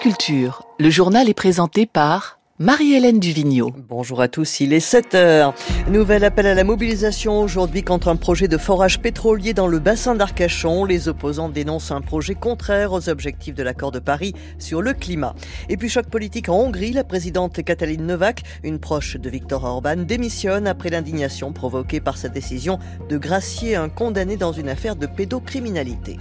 Culture, le journal est présenté par Marie-Hélène Duvigneau. Bonjour à tous, il est 7 heures. Nouvel appel à la mobilisation aujourd'hui contre un projet de forage pétrolier dans le bassin d'Arcachon. Les opposants dénoncent un projet contraire aux objectifs de l'accord de Paris sur le climat. Et puis choc politique en Hongrie, la présidente Katalin Novak, une proche de Viktor Orban, démissionne après l'indignation provoquée par sa décision de gracier un condamné dans une affaire de pédocriminalité.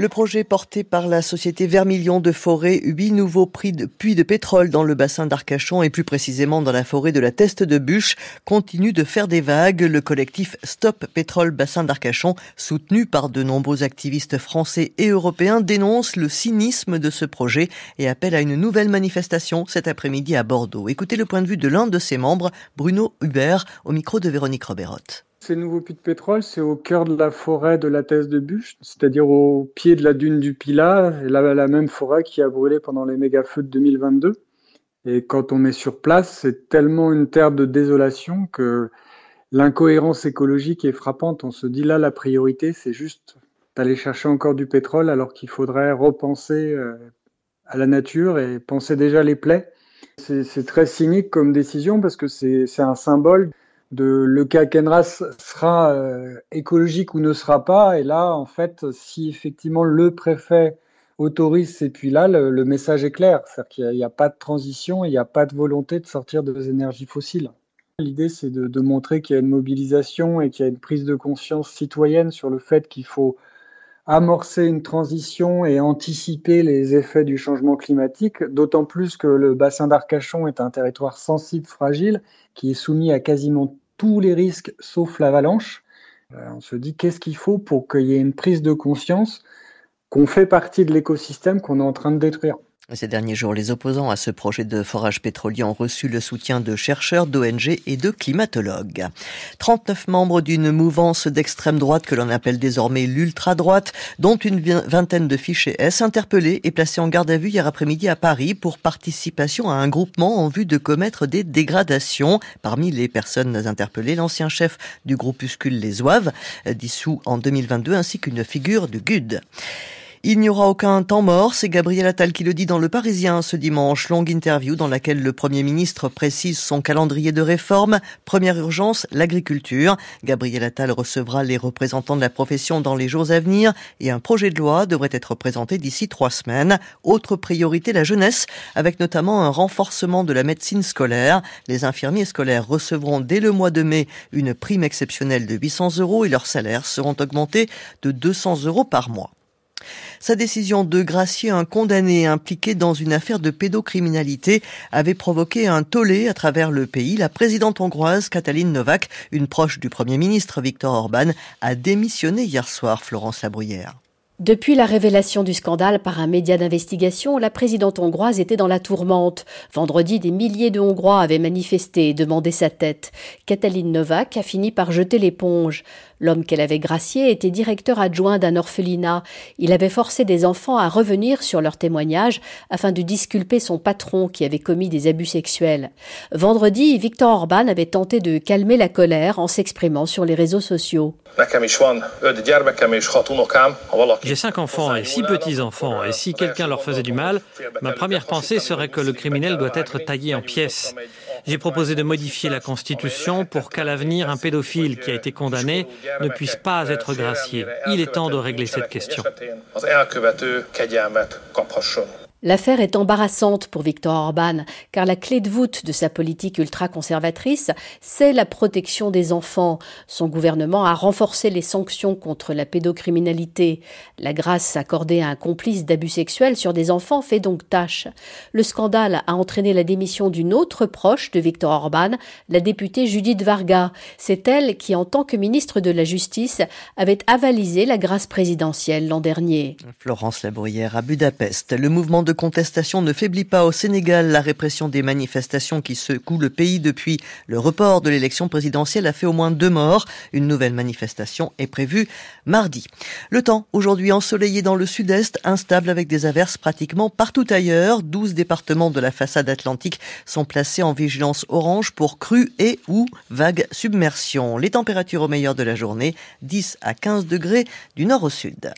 Le projet porté par la société Vermilion de Forêt, huit nouveaux puits de pétrole dans le bassin d'Arcachon et plus précisément dans la forêt de la Teste de Bûche continue de faire des vagues. Le collectif Stop Pétrole Bassin d'Arcachon, soutenu par de nombreux activistes français et européens, dénonce le cynisme de ce projet et appelle à une nouvelle manifestation cet après-midi à Bordeaux. Écoutez le point de vue de l'un de ses membres, Bruno Hubert, au micro de Véronique Roberotte. Ces nouveaux puits de pétrole, c'est au cœur de la forêt de la Thèse de Bûche, c'est-à-dire au pied de la dune du Pilat, la, la même forêt qui a brûlé pendant les méga-feux de 2022. Et quand on est sur place, c'est tellement une terre de désolation que l'incohérence écologique est frappante. On se dit là, la priorité, c'est juste d'aller chercher encore du pétrole alors qu'il faudrait repenser euh, à la nature et penser déjà les plaies. C'est très cynique comme décision parce que c'est un symbole le cas Kenras sera euh, écologique ou ne sera pas. Et là, en fait, si effectivement le préfet autorise ces puits-là, le, message est clair. C'est-à-dire qu'il n'y a, pas de transition, il n'y a pas de volonté de sortir des énergies fossiles. L'idée, c'est de, de, montrer qu'il y a une mobilisation et qu'il y a une prise de conscience citoyenne sur le fait qu'il faut amorcer une transition et anticiper les effets du changement climatique, d'autant plus que le bassin d'Arcachon est un territoire sensible, fragile, qui est soumis à quasiment tous les risques sauf l'avalanche. Euh, on se dit qu'est-ce qu'il faut pour qu'il y ait une prise de conscience qu'on fait partie de l'écosystème qu'on est en train de détruire? Ces derniers jours, les opposants à ce projet de forage pétrolier ont reçu le soutien de chercheurs, d'ONG et de climatologues. 39 membres d'une mouvance d'extrême droite que l'on appelle désormais l'ultra-droite, dont une vingtaine de fichiers S, interpellés et placés en garde à vue hier après-midi à Paris pour participation à un groupement en vue de commettre des dégradations. Parmi les personnes interpellées, l'ancien chef du groupuscule Les Oeuvres, dissous en 2022, ainsi qu'une figure de GUD. Il n'y aura aucun temps mort, c'est Gabriel Attal qui le dit dans Le Parisien ce dimanche. Longue interview dans laquelle le Premier ministre précise son calendrier de réforme. Première urgence, l'agriculture. Gabriel Attal recevra les représentants de la profession dans les jours à venir et un projet de loi devrait être présenté d'ici trois semaines. Autre priorité, la jeunesse, avec notamment un renforcement de la médecine scolaire. Les infirmiers scolaires recevront dès le mois de mai une prime exceptionnelle de 800 euros et leurs salaires seront augmentés de 200 euros par mois. Sa décision de gracier un condamné impliqué dans une affaire de pédocriminalité avait provoqué un tollé à travers le pays. La présidente hongroise Katalin Novak, une proche du Premier ministre Viktor Orban, a démissionné hier soir, Florence Labruyère. Depuis la révélation du scandale par un média d'investigation, la présidente hongroise était dans la tourmente. Vendredi, des milliers de Hongrois avaient manifesté et demandé sa tête. Katalin Novak a fini par jeter l'éponge. L'homme qu'elle avait gracié était directeur adjoint d'un orphelinat. Il avait forcé des enfants à revenir sur leur témoignage afin de disculper son patron qui avait commis des abus sexuels. Vendredi, Victor Orban avait tenté de calmer la colère en s'exprimant sur les réseaux sociaux. J'ai cinq enfants et six petits-enfants, et si quelqu'un leur faisait du mal, ma première pensée serait que le criminel doit être taillé en pièces. J'ai proposé de modifier la Constitution pour qu'à l'avenir, un pédophile qui a été condamné ne puisse pas être gracié. Il est temps de régler cette question. L'affaire est embarrassante pour Viktor Orban, car la clé de voûte de sa politique ultra-conservatrice, c'est la protection des enfants. Son gouvernement a renforcé les sanctions contre la pédocriminalité. La grâce accordée à un complice d'abus sexuels sur des enfants fait donc tâche. Le scandale a entraîné la démission d'une autre proche de Viktor Orban, la députée Judith Varga. C'est elle qui, en tant que ministre de la Justice, avait avalisé la grâce présidentielle l'an dernier. Florence Labruyère à Budapest. Le mouvement de de contestation ne faiblit pas au Sénégal. La répression des manifestations qui secouent le pays depuis le report de l'élection présidentielle a fait au moins deux morts. Une nouvelle manifestation est prévue mardi. Le temps, aujourd'hui ensoleillé dans le sud-est, instable avec des averses pratiquement partout ailleurs. 12 départements de la façade atlantique sont placés en vigilance orange pour crues et ou vagues submersion. Les températures au meilleur de la journée, 10 à 15 degrés du nord au sud.